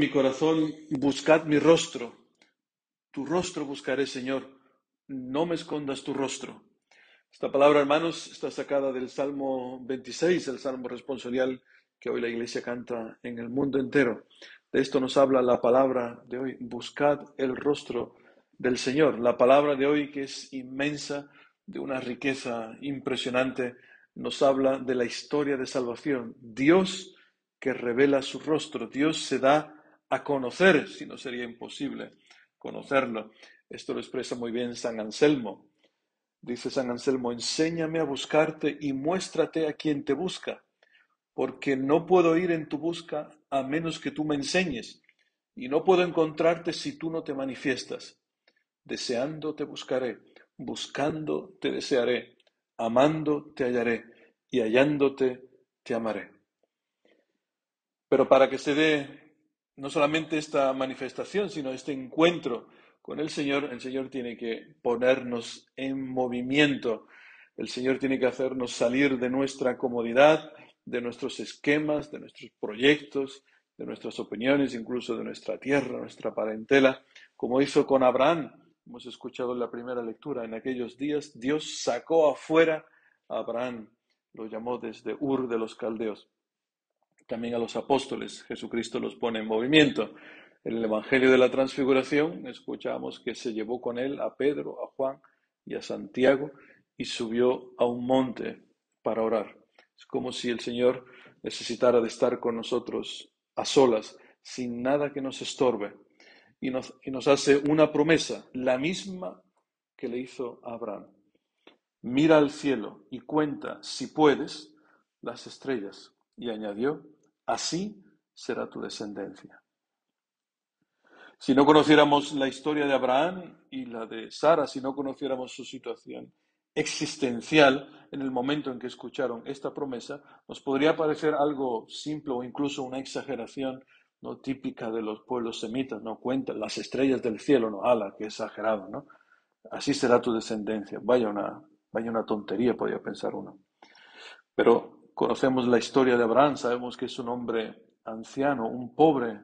Mi corazón, buscad mi rostro. Tu rostro buscaré, Señor. No me escondas tu rostro. Esta palabra, hermanos, está sacada del Salmo 26, el Salmo responsorial que hoy la Iglesia canta en el mundo entero. De esto nos habla la palabra de hoy. Buscad el rostro del Señor. La palabra de hoy, que es inmensa, de una riqueza impresionante, nos habla de la historia de salvación. Dios que revela su rostro. Dios se da a conocer, si no sería imposible conocerlo. Esto lo expresa muy bien San Anselmo. Dice San Anselmo, enséñame a buscarte y muéstrate a quien te busca, porque no puedo ir en tu busca a menos que tú me enseñes, y no puedo encontrarte si tú no te manifiestas. Deseando te buscaré, buscando te desearé, amando te hallaré, y hallándote te amaré. Pero para que se dé no solamente esta manifestación, sino este encuentro con el Señor, el Señor tiene que ponernos en movimiento. El Señor tiene que hacernos salir de nuestra comodidad, de nuestros esquemas, de nuestros proyectos, de nuestras opiniones, incluso de nuestra tierra, nuestra parentela, como hizo con Abraham. Hemos escuchado en la primera lectura, en aquellos días Dios sacó afuera a Abraham, lo llamó desde Ur de los Caldeos también a los apóstoles. Jesucristo los pone en movimiento. En el Evangelio de la Transfiguración escuchamos que se llevó con él a Pedro, a Juan y a Santiago y subió a un monte para orar. Es como si el Señor necesitara de estar con nosotros a solas, sin nada que nos estorbe. Y nos, y nos hace una promesa, la misma que le hizo a Abraham. Mira al cielo y cuenta, si puedes, las estrellas. Y añadió, así será tu descendencia. Si no conociéramos la historia de Abraham y la de Sara, si no conociéramos su situación existencial en el momento en que escucharon esta promesa, nos podría parecer algo simple o incluso una exageración no típica de los pueblos semitas, no cuentan las estrellas del cielo, no, ala, qué exagerado, ¿no? Así será tu descendencia. Vaya una, vaya una tontería, podría pensar uno. Pero Conocemos la historia de Abraham, sabemos que es un hombre anciano, un pobre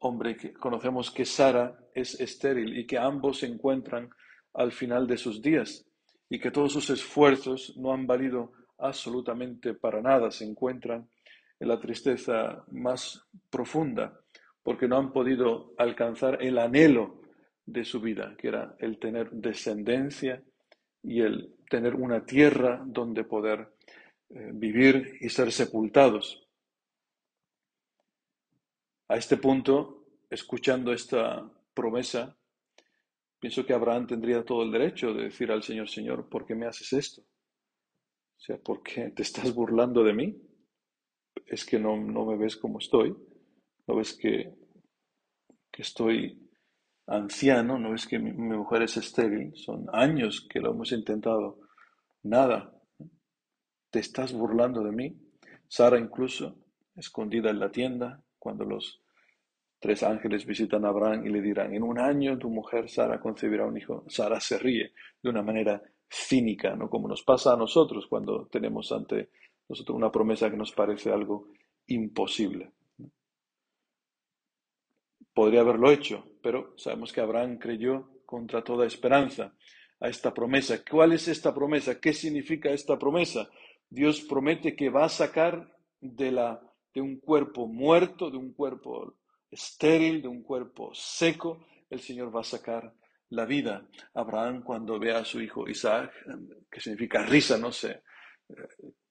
hombre, que conocemos que Sara es estéril y que ambos se encuentran al final de sus días y que todos sus esfuerzos no han valido absolutamente para nada, se encuentran en la tristeza más profunda porque no han podido alcanzar el anhelo de su vida, que era el tener descendencia y el tener una tierra donde poder vivir y ser sepultados. A este punto, escuchando esta promesa, pienso que Abraham tendría todo el derecho de decir al Señor, Señor, ¿por qué me haces esto? O sea, ¿por qué te estás burlando de mí? Es que no, me ves como estoy, no ves que, que estoy anciano, no ves que mi mujer es estéril, son años que lo hemos intentado, nada, ¿Te estás burlando de mí? Sara incluso, escondida en la tienda, cuando los tres ángeles visitan a Abraham y le dirán, en un año tu mujer Sara concebirá un hijo. Sara se ríe de una manera cínica, ¿no? Como nos pasa a nosotros cuando tenemos ante nosotros una promesa que nos parece algo imposible. Podría haberlo hecho, pero sabemos que Abraham creyó contra toda esperanza a esta promesa. ¿Cuál es esta promesa? ¿Qué significa esta promesa? Dios promete que va a sacar de, la, de un cuerpo muerto, de un cuerpo estéril, de un cuerpo seco, el Señor va a sacar la vida. Abraham cuando ve a su hijo Isaac, que significa risa, no sé,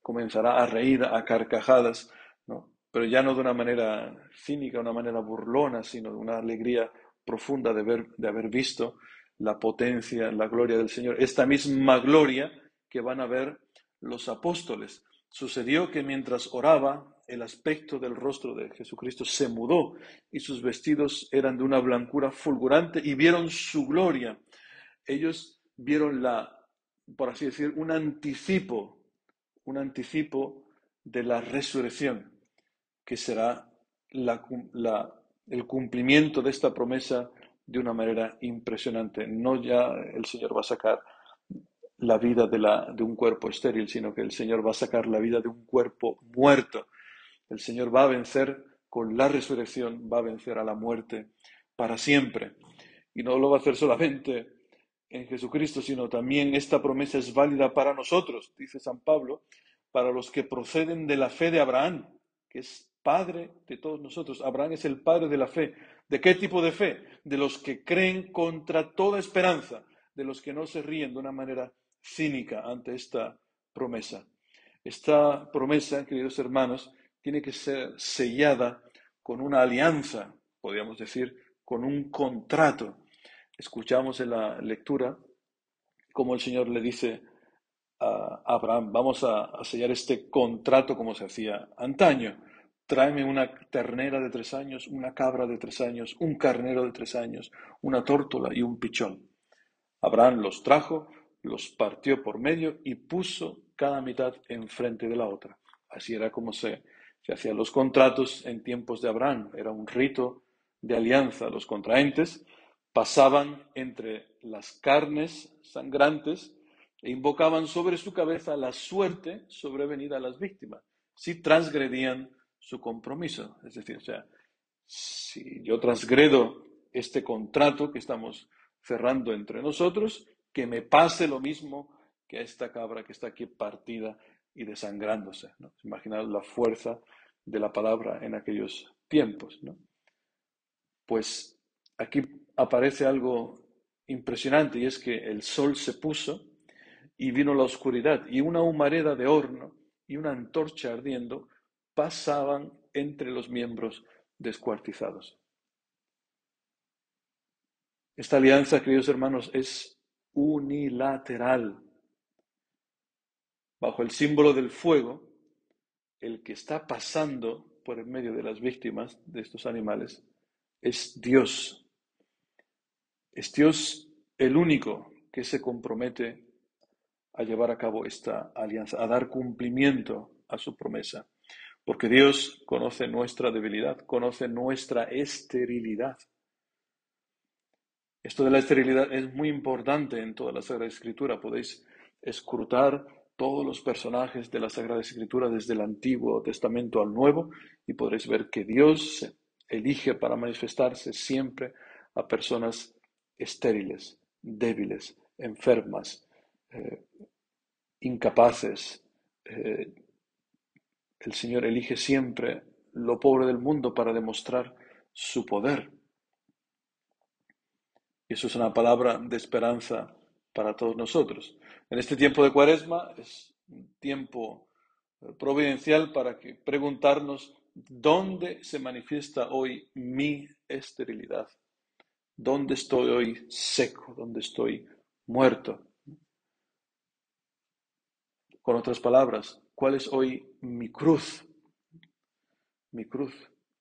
comenzará a reír a carcajadas, ¿no? pero ya no de una manera cínica, una manera burlona, sino de una alegría profunda de, ver, de haber visto la potencia, la gloria del Señor. Esta misma gloria que van a ver los apóstoles. Sucedió que mientras oraba, el aspecto del rostro de Jesucristo se mudó y sus vestidos eran de una blancura fulgurante y vieron su gloria. Ellos vieron la, por así decir, un anticipo, un anticipo de la resurrección, que será el cumplimiento de esta promesa de una manera impresionante. No ya el Señor va a sacar la vida de, la, de un cuerpo estéril, sino que el Señor va a sacar la vida de un cuerpo muerto. El Señor va a vencer con la resurrección va a vencer a la muerte para siempre. Y no lo va a hacer solamente en Jesucristo, sino también esta promesa es válida para nosotros, dice San Pablo, para los que proceden de la fe de Abraham, que es padre de todos nosotros. Abraham es el padre de la fe. ¿De qué tipo de fe? De los que creen contra toda esperanza, de los que no se ríen de una manera cínica ante esta promesa. Esta promesa, queridos hermanos, tiene que ser sellada con una alianza, podríamos decir, con un contrato. Escuchamos en la lectura cómo el Señor le dice a Abraham, vamos a, sellar este contrato como se hacía antaño. Tráeme una ternera de tres años, una cabra de tres años, un carnero de tres años, una tórtola y un pichón. Abraham los trajo, los partió por medio y puso cada mitad enfrente de la otra. Así era como se, se hacían los contratos en tiempos de Abraham. Era un rito de alianza. Los contraentes pasaban entre las carnes sangrantes e invocaban sobre su cabeza la suerte sobrevenida a las víctimas, si transgredían su compromiso. Es decir, o sea, si yo transgredo este contrato que estamos cerrando entre nosotros, que me pase lo mismo que a esta cabra que está aquí partida y desangrándose. ¿no? la fuerza de la palabra en aquellos tiempos. ¿no? Pues aquí aparece algo impresionante y es que el sol se puso y vino la oscuridad y una humareda de horno y una antorcha ardiendo pasaban entre los miembros descuartizados. Esta alianza, queridos hermanos, es unilateral. Bajo el símbolo del fuego, el que está pasando por en medio de las víctimas de estos animales es Dios. Es Dios el único que se compromete a llevar a cabo esta alianza, a dar cumplimiento a su promesa. Porque Dios conoce nuestra debilidad, conoce nuestra esterilidad. Esto de la esterilidad es muy importante en toda la Sagrada Escritura. Podéis escrutar todos los personajes de la Sagrada Escritura desde el Antiguo Testamento al Nuevo y podréis ver que Dios elige para manifestarse siempre a personas estériles, débiles, enfermas, eh, incapaces. Eh, el Señor elige siempre lo pobre del mundo para demostrar su poder. Y eso es una palabra de esperanza para todos nosotros. En este tiempo de cuaresma es un tiempo eh, providencial para que preguntarnos dónde se manifiesta hoy mi esterilidad, dónde estoy hoy seco, dónde estoy muerto. Con otras palabras, ¿cuál es hoy mi cruz? Mi cruz,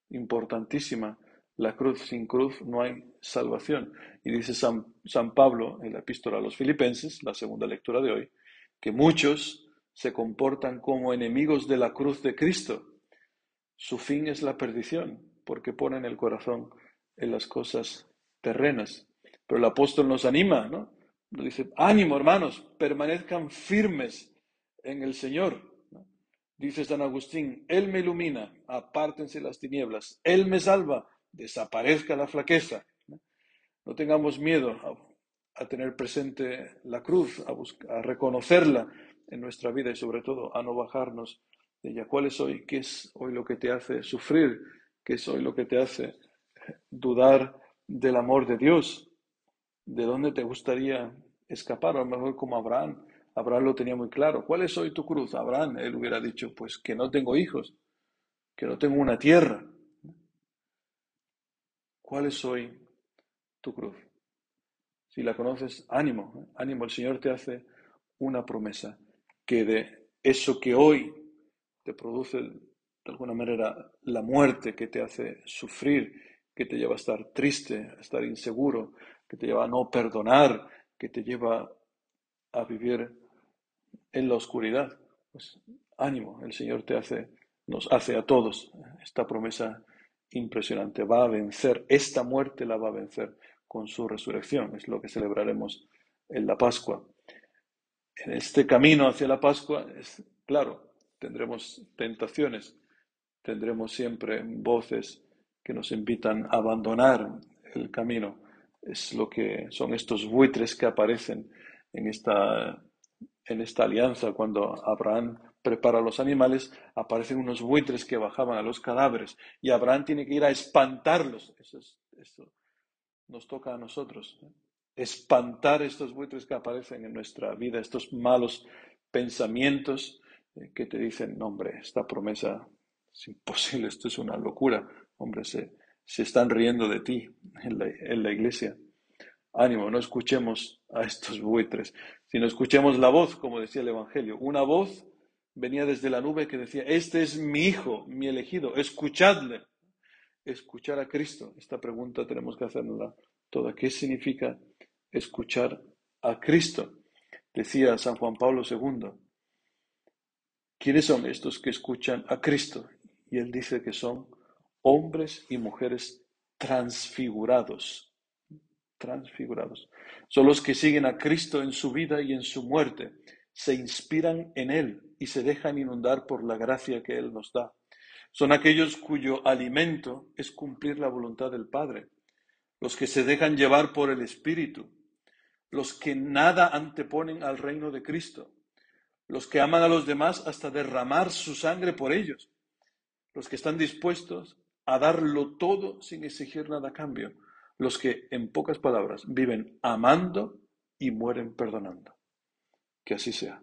importantísima. La cruz, sin cruz no hay salvación. Y dice San, Pablo en la epístola a los filipenses, la segunda lectura de hoy, que muchos se comportan como enemigos de la cruz de Cristo. Su fin es la perdición, porque ponen el corazón en las cosas terrenas. Pero el apóstol nos anima, ¿no? Nos dice, ánimo hermanos, permanezcan firmes en el Señor. Dice San Agustín, Él me ilumina, apártense las tinieblas, Él me salva, desaparezca la flaqueza. No, tengamos miedo a, tener presente la cruz, a, a reconocerla en nuestra vida y sobre todo a no bajarnos de ella. ¿Cuál es hoy? ¿Qué es hoy lo que te hace sufrir? ¿Qué es hoy lo que te hace dudar del amor de Dios? ¿De dónde te gustaría escapar? A lo mejor como Abraham. Abraham lo tenía muy claro. ¿Cuál es hoy tu cruz? Abraham, él hubiera dicho, pues que no tengo hijos, que no tengo una tierra, ¿Cuál es hoy tu cruz? Si la conoces, ánimo, ánimo. El Señor te hace una promesa que de eso que hoy te produce de alguna manera la muerte, que te hace sufrir, que te lleva a estar triste, a estar inseguro, que te lleva a no perdonar, que te lleva a vivir en la oscuridad. Pues ánimo, el Señor te hace, nos hace a todos esta promesa impresionante. Va a vencer, esta muerte la va a vencer con su resurrección. Es lo que celebraremos en la Pascua. En este camino hacia la Pascua, es claro, tendremos tentaciones, tendremos siempre voces que nos invitan a abandonar el camino. Es lo que son estos buitres que aparecen en esta, en esta alianza cuando Abraham prepara los animales, aparecen unos buitres que bajaban a los cadáveres y Abraham tiene que ir a espantarlos. Eso, nos toca a nosotros. ¿eh? Espantar estos buitres que aparecen en nuestra vida, estos malos pensamientos eh, que te dicen, no, hombre, esta promesa es imposible, esto es una locura. Hombre, se, se están riendo de ti en la, en la iglesia. Ánimo, no escuchemos a estos buitres, sino escuchemos la voz, como decía el Evangelio, una voz venía desde la nube que decía, este es mi hijo, mi elegido, escuchadle. Escuchar a Cristo. Esta pregunta tenemos que hacerla toda. ¿Qué significa escuchar a Cristo? Decía San Juan Pablo II. ¿Quiénes son estos que escuchan a Cristo? Y él dice que son hombres y mujeres transfigurados. Transfigurados. Son los que siguen a Cristo en su vida y en su muerte se inspiran en Él y se dejan inundar por la gracia que Él nos da. Son aquellos cuyo alimento es cumplir la voluntad del Padre, los que se dejan llevar por el Espíritu, los que nada anteponen al reino de Cristo, los que aman a los demás hasta derramar su sangre por ellos, los que están dispuestos a darlo todo sin exigir nada a cambio, los que, en pocas palabras, viven amando y mueren perdonando. Que así sea.